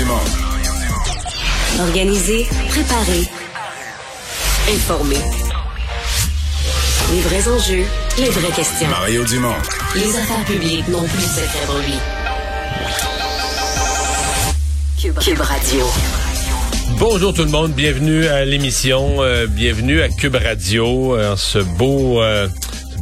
Dumont. Organiser, préparer, informer. Les vrais enjeux, les vraies questions. Mario Dumont. Les affaires publiques n'ont plus de secret pour lui. Cube, Cube Radio. Bonjour tout le monde, bienvenue à l'émission, euh, bienvenue à Cube Radio, euh, en ce beau... euh,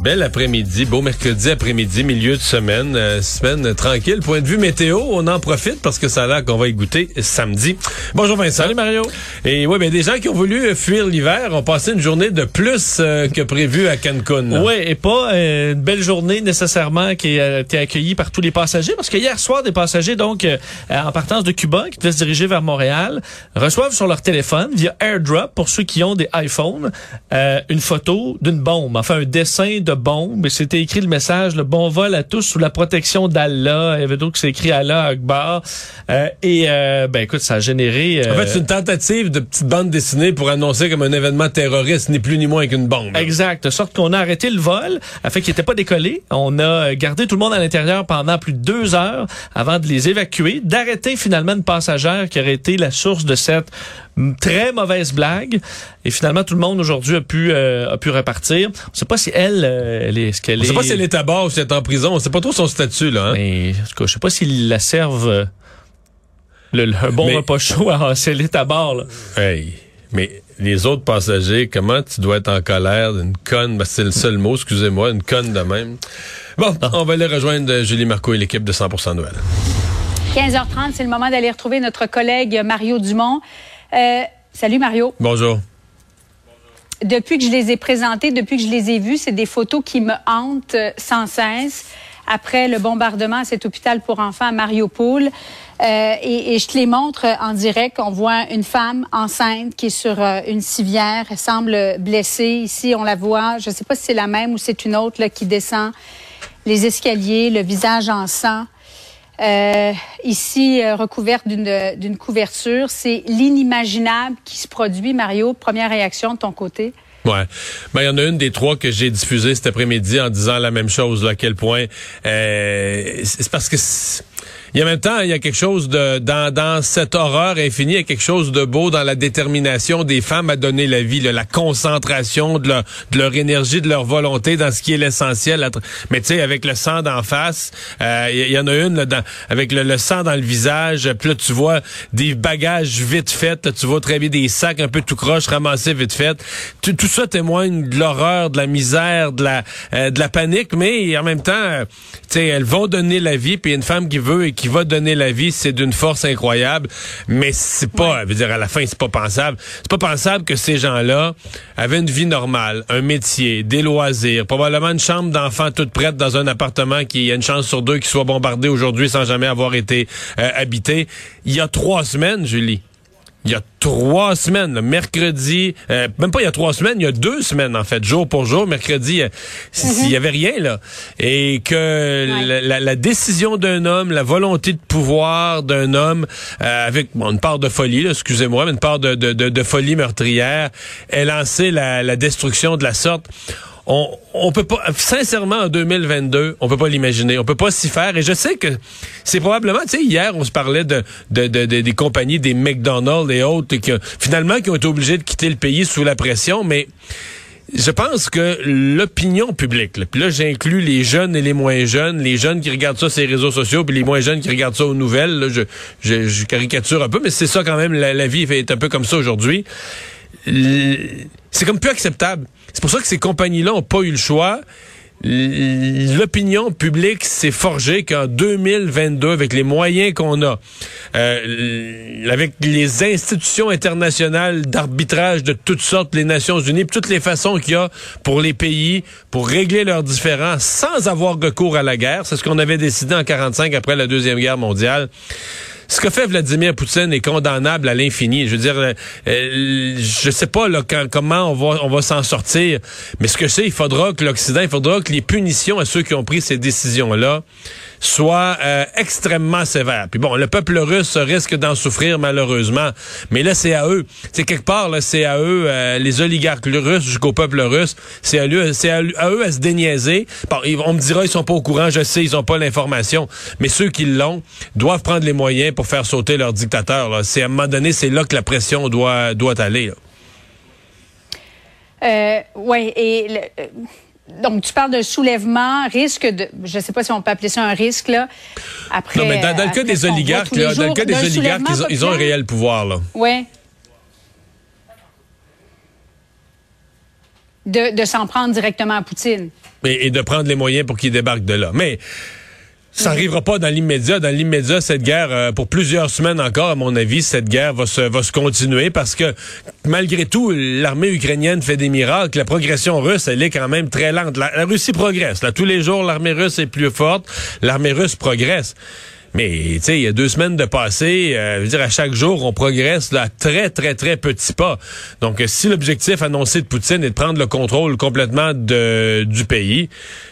Bel après-midi, beau mercredi après-midi, milieu de semaine, euh, semaine tranquille. Point de vue météo, on en profite parce que ça a l'air qu'on va y goûter samedi. Bonjour Vincent. Salut Mario. Et ouais, ben des gens qui ont voulu fuir l'hiver ont passé une journée de plus euh, que prévu à Cancun. Oui, et pas euh, une belle journée nécessairement qui a été accueillie par tous les passagers, parce que hier soir, des passagers, donc, en partance de Cuba, qui devaient se diriger vers Montréal, reçoivent sur leur téléphone, via AirDrop, pour ceux qui ont des iPhones, une photo d'une bombe, enfin un dessin de bombe, et c'était écrit le message, le bon vol à tous sous la protection d'Allah, il y avait d'autres qui Allah Akbar, euh, et euh, ben écoute, ça a généré... En euh, fait, c'est une tentative de petite bande dessinée pour annoncer comme un événement terroriste, ni plus ni moins qu'une bombe. Exact. De sorte qu'on a arrêté le vol, afin qu'il n'était pas décollé. On a gardé tout le monde à l'intérieur pendant plus de deux heures avant de les évacuer, d'arrêter finalement une passagère qui aurait été la source de cette très mauvaise blague. Et finalement, tout le monde aujourd'hui a pu euh, a pu repartir. On ne sait pas si elle, euh, elle est, ce qu'elle On est. sait pas si elle est à bord ou si elle est en prison. On sait pas trop son statut, là. Hein? Mais, en tout cas, je sais pas s'ils la servent euh, le, le- un bon Mais- repas chaud à, si elle est à bord. Là. Hey, mais les autres passagers, comment tu dois être en colère d'une conne, ben, c'est le seul mot, excusez-moi, une conne de même. Bon, on va aller rejoindre euh, Julie Marco et l'équipe de 100% Noël. 15h30, c'est le moment d'aller retrouver notre collègue Mario Dumont. Euh, salut Mario. Bonjour. Depuis que je les ai présentés, depuis que je les ai vus, c'est des photos qui me hantent euh, sans cesse. Après le bombardement à cet hôpital pour enfants à Mariupol. Euh, et, et je te les montre en direct. On voit une femme enceinte qui est sur euh, une civière. Elle semble blessée. Ici, on la voit. Je ne sais pas si c'est la même ou c'est une autre là, qui descend les escaliers, le visage en sang. Euh, ici, euh, recouverte d'une couverture. C'est l'inimaginable qui se produit, Mario. Première réaction de ton côté? Ouais. Ben, il y en a une des trois que j'ai diffusée cet après-midi en disant la même chose, là, à quel point, euh, c'est parce que, y a en même temps, il y a quelque chose de, dans, dans cette horreur infinie, il y a quelque chose de beau dans la détermination des femmes à donner la vie, là, la concentration de leur, de leur énergie, de leur volonté dans ce qui est l'essentiel. Mais tu sais, avec le sang d'en face, euh, il y, il y en a une, là, dans- avec le, le sang dans le visage, puis là, tu vois des bagages vite faits, là, tu vois très bien des sacs un peu tout croche ramassés vite faits. Tout, tout ça témoigne de l'horreur, de la misère, de la, euh, de la panique, mais en même temps, euh, tu sais, elles vont donner la vie, puis une femme qui veut et qui va donner la vie, c'est d'une force incroyable, mais c'est pas, je veux dire, à la fin, c'est pas pensable. C'est pas pensable que ces gens-là avaient une vie normale, un métier, des loisirs, probablement une chambre d'enfant toute prête dans un appartement qui y a une chance sur deux qui soit bombardé aujourd'hui sans jamais avoir été euh, habité. Il y a trois semaines, Julie. Il y a trois semaines, le mercredi, euh, même pas il y a trois semaines, il y a deux semaines en fait, jour pour jour, mercredi, euh, s- il y avait rien là, et que la, la- la décision d'un homme, la volonté de pouvoir d'un homme, euh, avec bon, une part de folie, excusez-moi, mais une part de, de, de, de folie meurtrière, ait lancé la, la destruction de la sorte on, on peut pas, sincèrement, en 2022, on peut pas l'imaginer. On peut pas s'y faire. Et je sais que c'est probablement, tu sais, hier, on se parlait de, de, de- de- des compagnies, des McDonald's et autres, qui, finalement, qui ont été obligés de quitter le pays sous la pression, mais je pense que l'opinion publique, là, puis là j'inclus les jeunes et les moins jeunes, les jeunes qui regardent ça sur les réseaux sociaux, puis les moins jeunes qui regardent ça aux nouvelles, là, je caricature un peu, mais c'est ça quand même, la, la vie est un peu comme ça aujourd'hui. C'est comme plus acceptable. C'est pour ça que ces compagnies-là ont pas eu le choix. L'opinion publique s'est forgée qu'en 2022, avec les moyens qu'on a, euh, avec les institutions internationales d'arbitrage de toutes sortes, les Nations Unies, toutes les façons qu'il y a pour les pays, pour régler leurs différends sans avoir recours à la guerre, c'est ce qu'on avait décidé en 45 après la Deuxième Guerre mondiale. Ce que fait Vladimir Poutine est condamnable à l'infini. Je veux dire, euh, euh, je sais pas là, comment on va, on va s'en sortir, mais ce que je sais, il faudra que l'Occident, il faudra que les punitions à ceux qui ont pris ces décisions-là soient euh, extrêmement sévères. Puis bon, le peuple russe risque d'en souffrir malheureusement, mais là c'est à eux. C'est quelque part là, c'est à eux, euh, les oligarques russes jusqu'au peuple russe, c'est à, lui- c'est à, eux à se déniaiser. Bon, on me dira ils sont pas au courant, je sais, ils ont pas l'information, mais ceux qui l'ont doivent prendre les moyens pour faire sauter leur dictateur. C'est à un moment donné, c'est là que la pression doit, doit aller. Euh, oui, et le, euh, donc tu parles de soulèvement, risque de, je ne sais pas si on peut appeler ça un risque là. Après, non, mais dans, le cas des oligarques, là, dans le cas des oligarques, ils ont, ils ont, un réel pouvoir là. Oui. De, de s'en prendre directement à Poutine. Et, et de prendre les moyens pour qu'il débarque de là. Mais ça n'arrivera pas dans l'immédiat. Dans l'immédiat, cette guerre, euh, pour plusieurs semaines encore, à mon avis, cette guerre va se, va se continuer parce que malgré tout, l'armée ukrainienne fait des miracles. La progression russe, elle est quand même très lente. La, Russie progresse. Là, tous les jours, l'armée russe est plus forte. L'armée russe progresse. Mais tu sais, il y a deux semaines de passé, euh, dire à chaque jour, on progresse là très très très petits pas. Donc, si l'objectif annoncé de Poutine est de prendre le contrôle complètement de, du pays,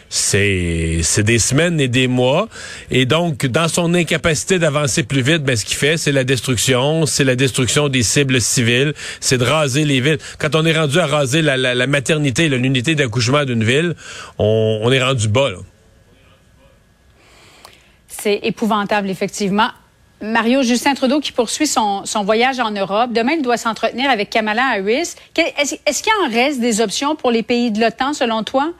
c'est c'est des semaines et des mois. Et donc, dans son incapacité d'avancer plus vite, ben ce qu'il fait, c'est la destruction, c'est la destruction des cibles civiles, c'est de raser les villes. Quand on est rendu à raser la, la, la maternité, l'unité d'accouchement d'une ville, on, on est rendu bas. Là. C'est épouvantable, effectivement. Mario Justin Trudeau qui poursuit son, voyage en Europe. Demain, il doit s'entretenir avec Kamala Harris. Est-ce est qu'il en reste des options pour les pays de l'OTAN, selon toi?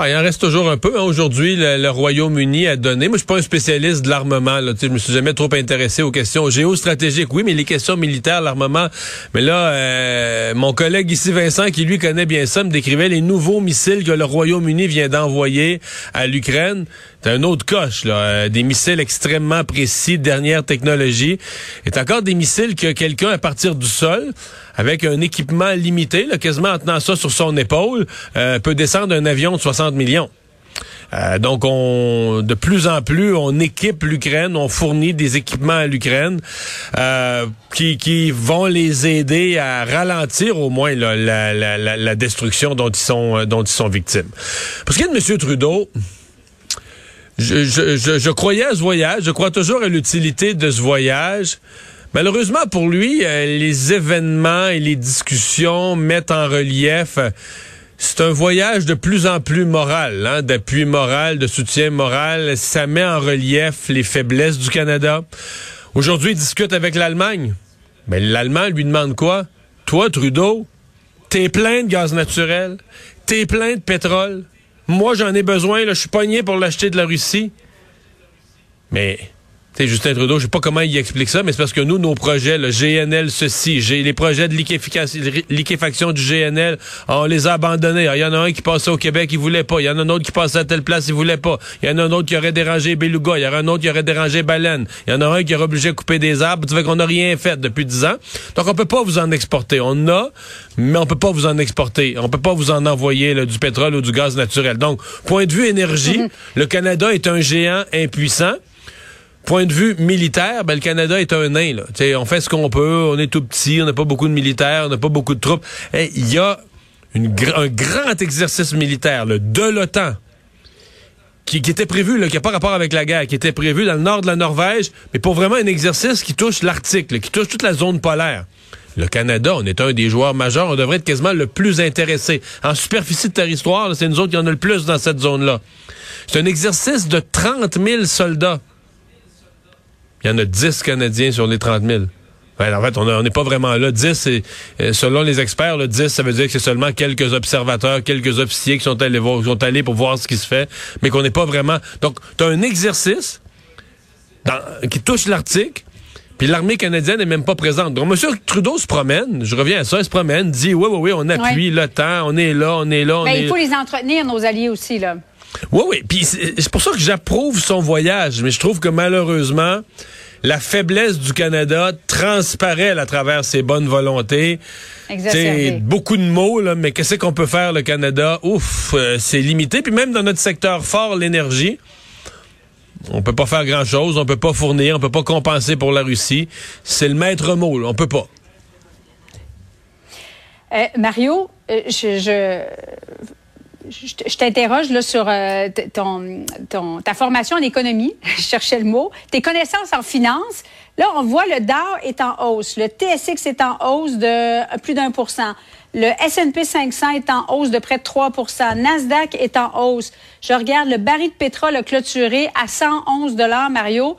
Ah, il en reste toujours un peu. Hein. Aujourd'hui, le, Royaume-Uni a donné. Moi, je suis pas un spécialiste de l'armement. Là. Je me suis jamais trop intéressé aux questions géostratégiques. Oui, mais les questions militaires, l'armement. Mais là, euh, mon collègue ici, Vincent, qui lui connaît bien ça, me décrivait les nouveaux missiles que le Royaume-Uni vient d'envoyer à l'Ukraine. C'est un autre coche, là. Euh, des missiles extrêmement précis, dernière technologie. C'est encore des missiles que quelqu'un, à partir du sol, avec un équipement limité, là, quasiment en tenant ça sur son épaule, euh, peut descendre un avion de 60 millions. Euh, donc, on, de plus en plus, on équipe l'Ukraine, on fournit des équipements à l'Ukraine euh, qui, qui vont les aider à ralentir au moins là, la, la, la, destruction dont ils sont dont ils sont victimes. Parce qu'il y a de M. Trudeau, je, je, je, je, croyais à ce voyage, je crois toujours à l'utilité de ce voyage. Malheureusement pour lui, euh, les événements et les discussions mettent en relief. Euh, c'est un voyage de plus en plus moral, hein, d'appui moral, de soutien moral. Ça met en relief les faiblesses du Canada. Aujourd'hui, il discute avec l'Allemagne. Mais l'Allemand lui demande quoi? Toi, Trudeau, t'es plein de gaz naturel, t'es plein de pétrole. Moi, j'en ai besoin, je suis pogné pour l'acheter de la Russie. Mais Justin Trudeau, je sais pas comment il explique ça, mais c'est parce que nous, nos projets, le GNL ceci, j'ai les projets de liquéfaction du GNL, on les a abandonnés. Il y en a un qui passait au Québec, il voulait pas. Il y en a un autre qui passait à telle place, il voulait pas. Il y en a un autre qui aurait dérangé Beluga. Il y en a un autre qui aurait dérangé Baleine. Il y en a un qui aurait obligé de couper des arbres. Tu fait qu'on n'a rien fait depuis dix ans? Donc, on peut pas vous en exporter. On a, mais on peut pas vous en exporter. On peut pas vous en envoyer là, du pétrole ou du gaz naturel. Donc, point de vue énergie, mm-hmm. le Canada est un géant impuissant point de vue militaire, ben, le Canada est un nain. On fait ce qu'on peut, on est tout petit, on n'a pas beaucoup de militaires, on n'a pas beaucoup de troupes. Il y a un grand exercice militaire là, de l'OTAN qui, qui, était prévu, qui n'a pas rapport avec la guerre, qui était prévu dans le nord de la Norvège, mais pour vraiment un exercice qui touche l'Arctique, qui touche toute la zone polaire. Le Canada, on est un des joueurs majeurs, on devrait être quasiment le plus intéressé. En superficie de territoire, c'est nous autres qui en a le plus dans cette zone-là. C'est un exercice de 30 000 soldats. Il y en a 10 Canadiens sur les 30 000. en fait, on n'est pas vraiment là. 10, et, euh, selon les experts, le 10, ça veut dire que c'est seulement quelques observateurs, quelques officiers qui sont allés voir, qui sont allés pour voir ce qui se fait, mais qu'on n'est pas vraiment. Donc, tu as un exercice dans, qui touche l'Arctique, puis l'armée canadienne n'est même pas présente. Donc, M. Trudeau se promène, je reviens à ça, il se promène, dit oui, oui, oui, on appuie le temps, on est là, on est là. On ben, est il faut les entretenir, nos alliés aussi, là. Oui, oui. Puis c'est pour ça que j'approuve son voyage, mais je trouve que malheureusement, la faiblesse du Canada transparaît à travers ses bonnes volontés. C'est beaucoup de mots, là, mais qu'est-ce qu'on peut faire, le Canada? Ouf, euh, c'est limité. Puis même dans notre secteur fort, l'énergie, on peut pas faire grand-chose, on peut pas fournir, on peut pas compenser pour la Russie. C'est le maître mot, là, on peut pas. Euh, Mario, euh, je, je je t'interroge là sur euh, ton, ta formation en économie, je cherchais le mot, tes connaissances en finance. Là, on voit le Dow est en hausse, le TSX est en hausse de plus d'un pour cent. Le S&P 500 est en hausse de près de 3% Nasdaq est en hausse. Je regarde le baril de pétrole clôturé à 111 dollars, Mario.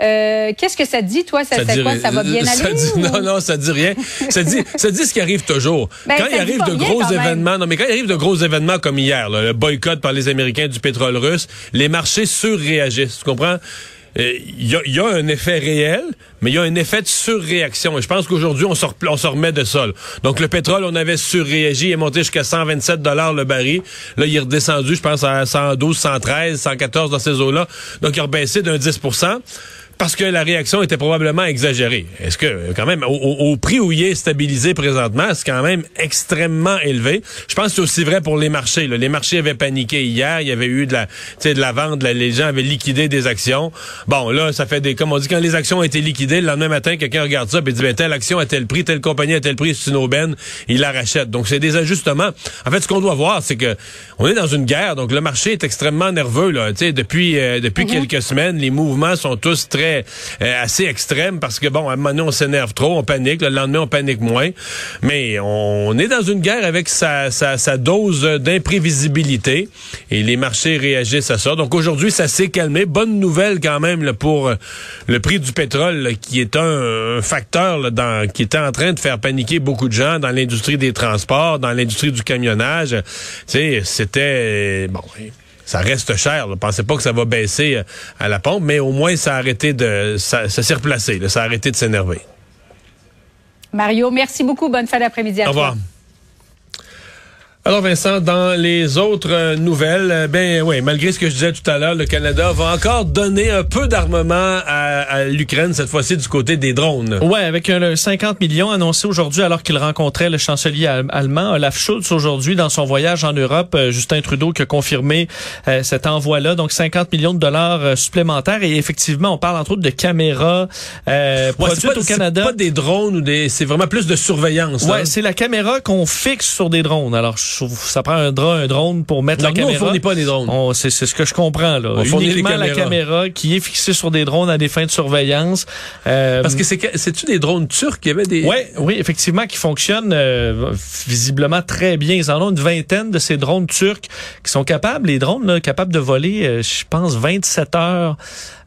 Euh, Qu'est-ce que ça dit, toi? Ça, ça, dit- quoi, ça va bien ça aller? dit- ou- non, non, ça dit rien. Ça dit, ça dit ce qui arrive toujours. Ben, quand il arrive de gros événements, non, mais quand il arrive de gros événements comme hier, là, le boycott par les Américains du pétrole russe, les marchés surréagissent. Tu comprends? Euh, Il y, a, il y a un effet réel, mais il y a un effet de surréaction. Et je pense qu'aujourd'hui, on on se remet de ça. là. Donc, le pétrole, on avait surréagi, il est monté jusqu'à 127 dollars le baril. Là, il est redescendu, je pense, à 112, 113, 114 dans ces eaux-là. Donc, il a rebaissé d'un 10 parce que la réaction était probablement exagérée. Est-ce que, quand même, au, prix où il est stabilisé présentement, c'est quand même extrêmement élevé. Je pense que c'est aussi vrai pour les marchés. là. Les marchés avaient paniqué hier. Il y avait eu de la, tu sais, de la vente. là, les gens avaient liquidé des actions. Bon, là, ça fait des, comme on dit, quand les actions ont été liquidées, le lendemain matin, quelqu'un regarde ça et dit, ben, telle action a tel prix, telle compagnie a tel prix, c'est une aubaine, il la rachète. Donc, c'est des ajustements. En fait, ce qu'on doit voir, c'est que on est dans une guerre. Donc, le marché est extrêmement nerveux, là. Tu sais, depuis, euh, depuis quelques semaines, les mouvements sont tous très, euh, assez extrêmes parce que, bon, à un moment donné, on s'énerve trop, on panique. Le lendemain, on panique moins. Mais on est dans une guerre avec sa, dose d'imprévisibilité et les marchés réagissent à ça. Donc, aujourd'hui, ça s'est calmé. Bonne nouvelle quand même pour euh, le prix du pétrole qui est un, facteur qui était en train de faire paniquer beaucoup de gens dans l'industrie des transports, dans l'industrie du camionnage. C'était... Bon... Ça reste cher. Je pensais pas que ça va baisser euh, à la pompe, mais au moins ça a arrêté de, ça, ça s'est replacé. là. ça a arrêté de s'énerver. Mario, merci beaucoup. Bonne fin d'après-midi à Au toi. revoir. Alors Vincent, dans les autres euh, nouvelles, euh, ben oui, malgré ce que je disais tout à l'heure, le Canada va encore donner un peu d'armement à, à l'Ukraine, cette fois-ci du côté des drones. Ouais, avec un 50 millions annoncé aujourd'hui alors qu'il rencontrait le chancelier al- allemand Olaf Scholz aujourd'hui dans son voyage en Europe. Euh, Justin Trudeau qui a confirmé euh, cet envoi-là, donc 50 millions de dollars euh, supplémentaires. Et effectivement, on parle entre autres de caméras euh, Ouais, produites pas, au c'est Canada. pas des drones ou des, c'est vraiment plus de surveillance. Ouais, hein? c'est la caméra qu'on fixe sur des drones. Alors, je ça prend un, drone pour mettre Donc, la nous, on caméra. fournit pas des drones. On- C'est ce que je comprends là. On Uniquement la caméra qui est fixée sur des drones à des fins de surveillance. Euh, Parce que c'est, que- c'est-tu des drones turcs? Il y avait des... Ouais, oui, effectivement, qui fonctionnent euh, visiblement très bien. Ils en ont une vingtaine de ces drones turcs qui sont capables, les drones, là, capables de voler, euh, je pense, 27 heures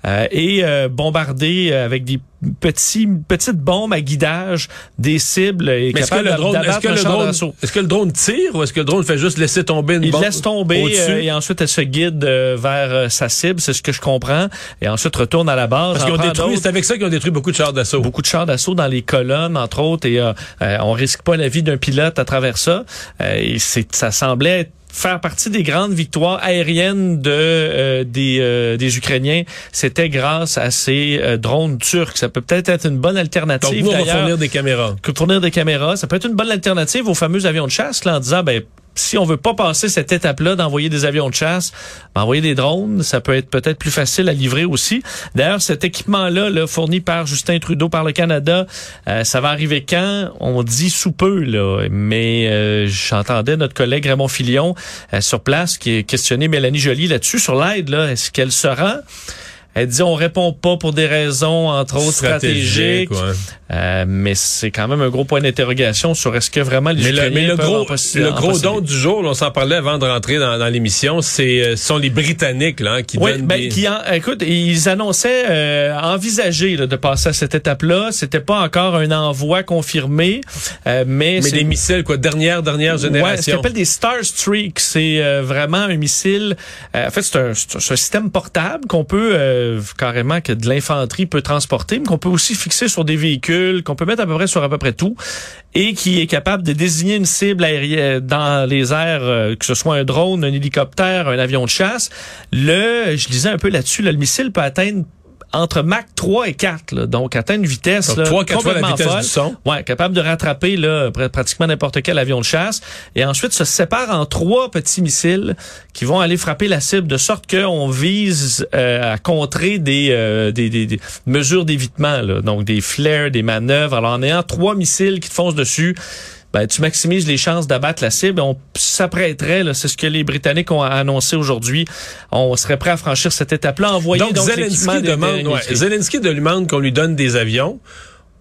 et euh, bombarder euh, avec des petits petites bombes à guidage des cibles et Mais est-ce que le drone, est-ce que le drone, est-ce que le drone tire ou est-ce que le drone fait juste laisser tomber une Il bombe laisse tomber au-dessus? euh, et ensuite elle se guide euh, vers euh, sa cible, c'est ce que je comprends, et ensuite retourne à la base. Parce qu'ils ont détruit, d'autres. c'est avec ça qu'ils ont détruit beaucoup de chars d'assaut. beaucoup de chars d'assaut dans les colonnes, entre autres, et euh, euh, on risque pas la vie d'un pilote à travers ça. Euh, et c'est, ça semblait être faire partie des grandes victoires aériennes de euh, des, euh, des Ukrainiens, c'était grâce à ces euh, drones turcs. Ça peut peut-être être une bonne Donc, alternative. nous, on va fournir des caméras. que fournir des caméras. Ça peut être une bonne alternative aux fameux avions de chasse, là, en disant, ben, si on veut pas passer cette étape-là d'envoyer des avions de chasse, ben, envoyer des drones, ça peut être peut-être plus facile à livrer aussi. D'ailleurs, cet équipement-là, là, fourni par Justin Trudeau, par le Canada, euh, ça va arriver quand? On dit sous peu, là. Mais euh, j'entendais notre collègue Raymond Filion euh, sur place qui questionnait Mélanie Joly là-dessus, sur l'aide, là. Est-ce qu'elle se rend? Elle dit on répond pas pour des raisons entre autres stratégiques, ouais. Euh, mais c'est quand même un gros point d'interrogation sur est-ce que vraiment les Mais le, mais le gros, le gros don du jour, là, on s'en parlait avant de rentrer dans, dans l'émission, c'est euh, ce sont les Britanniques là, hein, qui Oui, donnent ben, des... qui en- écoute, ils annonçaient euh, envisager là, de passer à cette étape-là. C'était pas encore un envoi confirmé, euh, mais, mais des missiles, quoi, dernière, dernière Ouais, ce qu'on génération. appelle des Star Streak, c'est euh, vraiment un missile. euh, en fait, c'est un, c'est un- système portable qu'on peut euh, carrément que de l'infanterie peut transporter, mais qu'on peut aussi fixer sur des véhicules, qu'on peut mettre à peu près sur à peu près tout, et qui est capable de désigner une cible aérienne dans les airs, euh, que ce soit un drone, un hélicoptère, un avion de chasse. Le, je lisais un peu là-dessus, là, le missile peut atteindre entre Mach 3 et 4, là, donc atteindre une vitesse Donc, là, trois, quatre fois la complètement vitesse folle. du son. Ouais, capable de rattraper là, pr- pratiquement n'importe quel avion de chasse. Et ensuite, se sépare en trois petits missiles qui vont aller frapper la cible de sorte qu'on vise euh, à contrer des, euh, des, des- des mesures d'évitement, donc des flares, des manœuvres. Alors, en ayant trois missiles qui te foncent dessus, ben, tu maximises les chances d'abattre la cible. On s'apprêterait, c'est ce que les Britanniques ont annoncé aujourd'hui, on serait prêt à franchir cette étape-là, envoyer donc, Donc, Zelensky des demande, ouais. Zelensky demande qu'on lui donne des avions.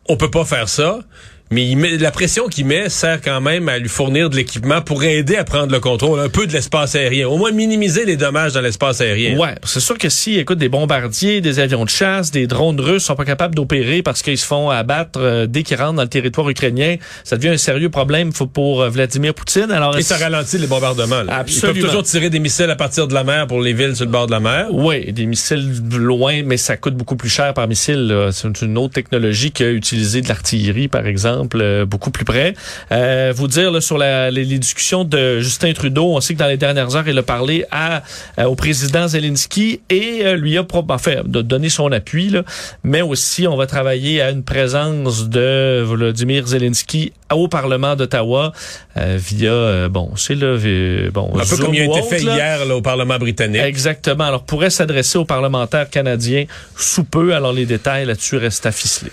On peut pas faire ça. Mais il met, la pression qu'il met sert quand même à lui fournir de l'équipement pour aider à prendre le contrôle un peu de l'espace aérien, au moins minimiser les dommages dans l'espace aérien. Ouais, c'est sûr que si, écoute, des bombardiers, des avions de chasse, des drones russes sont pas capables d'opérer parce qu'ils se font abattre euh, dès qu'ils rentrent dans le territoire ukrainien, ça devient un sérieux problème pour euh, Vladimir Poutine. Alors, Et ça ralentit les bombardements. Là. Absolument. Ils peuvent toujours tirer des missiles à partir de la mer pour les villes sur le bord de la mer. Oui, des missiles loin, mais ça coûte beaucoup plus cher par missile. C'est une autre technologie que utiliser de l'artillerie, par exemple, euh, beaucoup plus près. Euh, vous dire là, sur la- les, les discussions de Justin Trudeau, on sait que dans les dernières heures, il a parlé à, euh, au président Zelensky et euh, lui a en fait, de donner son appui, là, mais aussi on va travailler à une présence de Volodymyr Zelensky au Parlement d'Ottawa euh, via, euh, bon, c'est là, vi- bon, Un peu comme il a été fait là. hier là, au Parlement britannique. Exactement. Alors, pourrait s'adresser aux parlementaires canadiens sous peu. Alors, les détails là-dessus restent à ficeler.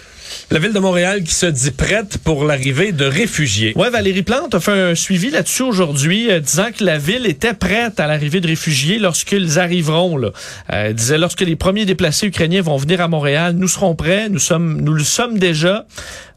La ville de Montréal qui se dit prête pour l'arrivée de réfugiés. Ouais, Valérie Plante a fait un suivi là-dessus aujourd'hui, euh, disant que la ville était prête à l'arrivée de réfugiés lorsqu'ils arriveront. Là. Euh, elle disait lorsque les premiers déplacés ukrainiens vont venir à Montréal, nous serons prêts, nous sommes, nous le sommes déjà.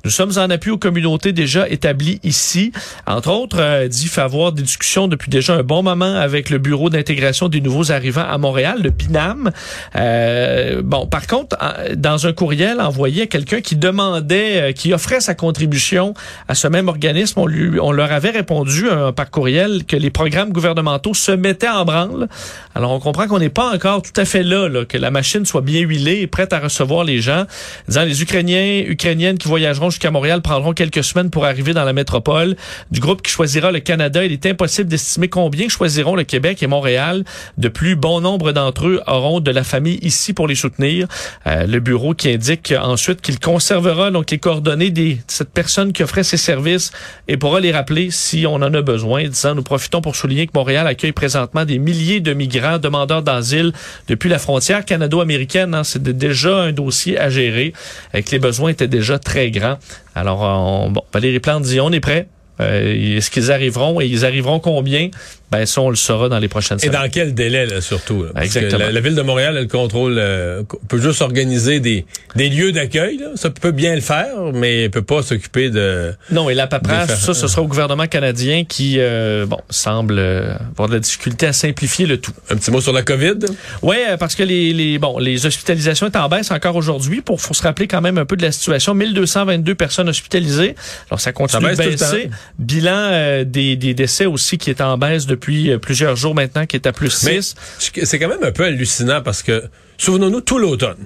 Nous sommes en appui aux communautés déjà établies ici. Entre autres, euh, dit avoir des discussions depuis déjà un bon moment avec le Bureau d'intégration des nouveaux arrivants à Montréal, le BINAM. Euh, bon, par contre, dans un courriel envoyé à quelqu'un qui demandait, euh, qui offrait sa contribution à ce même organisme, on, lui, on leur avait répondu euh, par courriel que les programmes gouvernementaux se mettaient en branle. Alors, on comprend qu'on n'est pas encore tout à fait là, là, que la machine soit bien huilée et prête à recevoir les gens. Disant les Ukrainiens, Ukrainiennes qui voyageront jusqu'à Montréal prendront quelques semaines pour arriver dans la métropole. Du groupe qui choisira le Canada, il est impossible d'estimer combien choisiront le Québec et Montréal. De plus, bon nombre d'entre eux auront de la famille ici pour les soutenir. Euh, le bureau qui indique ensuite qu'il conservera donc les coordonnées de cette personne qui offrait ses services et pourra les rappeler si on en a besoin. Disant, nous profitons pour souligner que Montréal accueille présentement des milliers de migrants demandeurs d'asile depuis la frontière canado-américaine. Hein, C'est déjà un dossier à gérer et que les besoins étaient déjà très grands. Alors, on, bon, Valérie Plante dit, on est prêt. Euh, Est-ce qu'ils arriveront et ils arriveront combien? Ben, ça, on le saura dans les prochaines Et semaines. dans quel délai, là, surtout? là? Parce que Exactement. la, la ville de Montréal, elle contrôle, euh, peut juste organiser des, des lieux d'accueil. Ça peut bien le faire, mais elle peut pas s'occuper de... Non, et la paperasse, ça, ce sera au gouvernement canadien qui, euh, bon, semble euh, avoir de la difficulté à simplifier le tout. Un petit mot sur la COVID? Oui, parce que les, les, bon, les hospitalisations sont en baisse encore aujourd'hui. Pour faut se rappeler quand même un peu de la situation. 1222 personnes hospitalisées. Alors, ça continue Ça de baisse tout le baisser. Bilan euh, des, des décès aussi qui est en baisse depuis euh, plusieurs jours maintenant, qui est à plus Mais 6. c'est quand même un peu hallucinant parce que, souvenons-nous, tout l'automne,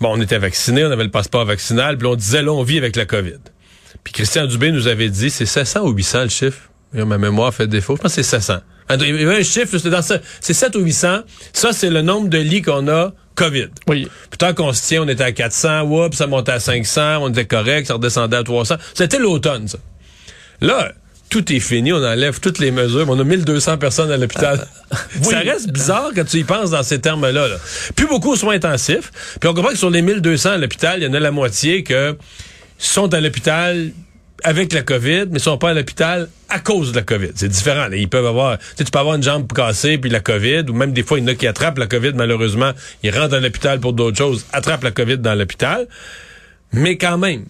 bon, on était vaccinés, on avait le passeport vaccinal, puis on disait, là, on vit avec la COVID. Puis Christian Dubé nous avait dit, c'est 700 ou 800 le chiffre. Ma mémoire fait défaut. Je pense que c'est 700. Il y avait un chiffre, c'était dans ça. C'est 7 ou 800. Ça, c'est le nombre de lits qu'on a COVID. Oui. Puis tant qu'on se tient, on était à 400, oups, ça montait à 500, on était correct, ça redescendait à 300. C'était l'automne, ça. Là, tout est fini, on enlève toutes les mesures, on a 1200 personnes à l'hôpital. Ça reste bizarre quand tu y penses dans ces termes-là. là. Plus beaucoup aux soins intensifs. Puis on comprend que sur les 1200 à l'hôpital, il y en a la moitié que sont à l'hôpital avec la COVID, mais sont pas à l'hôpital à cause de la COVID. C'est différent. là. Ils peuvent avoir, tu sais, tu peux avoir une jambe cassée puis la COVID, ou même des fois, il y en a qui attrapent la COVID, malheureusement, ils rentrent à l'hôpital pour d'autres choses, attrapent la COVID dans l'hôpital. Mais quand même,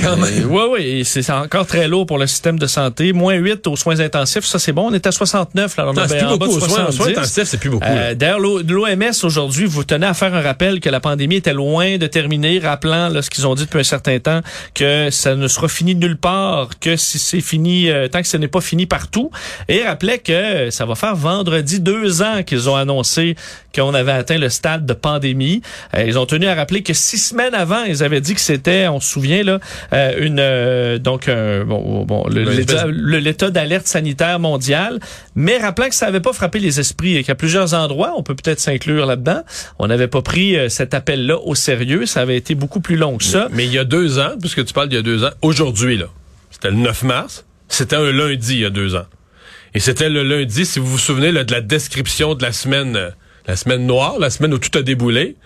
quand même. Oui, oui, c'est encore très lourd pour le système de santé. Moins 8 aux soins intensifs, ça c'est bon. On est à 69, là. On Non, est c'est plus en bas de beaucoup. Aux soins, aux soins 70. intensifs, c'est plus beaucoup. Euh, D'ailleurs, l'OMS aujourd'hui vous tenez à faire un rappel que la pandémie était loin de terminer, rappelant là, ce qu'ils ont dit depuis un certain temps, que ça ne sera fini nulle part, que si c'est fini, euh, tant que ce n'est pas fini partout. Et rappelait que ça va faire vendredi deux ans qu'ils ont annoncé qu'on avait atteint le stade de pandémie. Euh, ils ont tenu à rappeler que six semaines avant, ils avaient dit que c'était, on se souvient là, euh, une euh, donc un- bon, bon le- l'état d'alerte sanitaire mondiale, mais rappelant que ça n'avait pas frappé les esprits et qu'à plusieurs endroits, on peut peut-être s'inclure là-dedans, on n'avait pas pris euh, cet appel-là au sérieux. Ça avait été beaucoup plus long que ça. Mais il y a deux ans, puisque tu parles d'il y a deux ans, aujourd'hui, là, c'était le 9 mars, c'était un lundi il y a deux ans. Et c'était le lundi, si vous vous souvenez, là, de la description de la semaine, euh, la semaine noire, la semaine où tout a déboulé.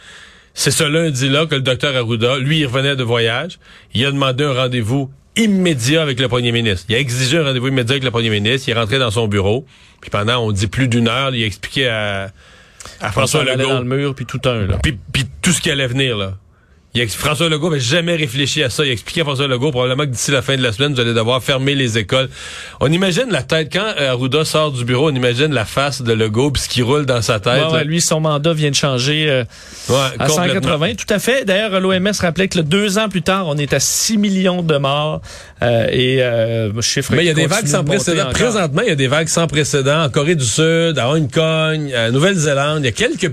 C'est ce lundi-là que le docteur Arruda, lui, il revenait de voyage. Il a demandé un rendez-vous immédiat avec le premier ministre. Il a exigé un rendez-vous immédiat avec le premier ministre. Il est rentré dans son bureau. Puis pendant, on dit plus d'une heure, il a expliqué à, à François Legault dans le mur puis tout un là. puis, puis tout ce qui allait venir, là. Il, François Legault n'avait jamais réfléchi à ça. Il expliquait à François Legault probablement que d'ici la fin de la semaine, vous allez devoir fermer les écoles. On imagine la tête, quand euh, Arruda sort du bureau, on imagine la face de Legault puis ce qui roule dans sa tête. Ouais, ouais, lui, son mandat vient de changer euh, à 180. Tout à fait. D'ailleurs, l'OMS rappelait que deux ans plus tard, on est à 6 millions de morts. Euh, et euh, chiffre Mais il y a des vagues sans précédent. Encore. Présentement, il y a des vagues sans précédent en Corée du Sud, à Hong Kong, à Nouvelle-Zélande. Il y a quelques,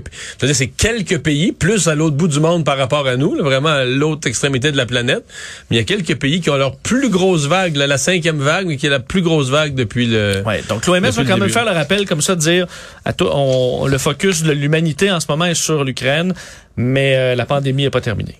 c'est quelques pays, plus à l'autre bout du monde par rapport à nous. Là, vraiment à l'autre extrémité de la planète. Mais il y a quelques pays qui ont leur plus grosse vague, là, la cinquième vague, mais qui est la plus grosse vague depuis le. Ouais, donc l'OMS va quand même faire le rappel comme ça, de dire à tout, on, le focus de l'humanité en ce moment est sur l'Ukraine, mais euh, la pandémie n'est pas terminée.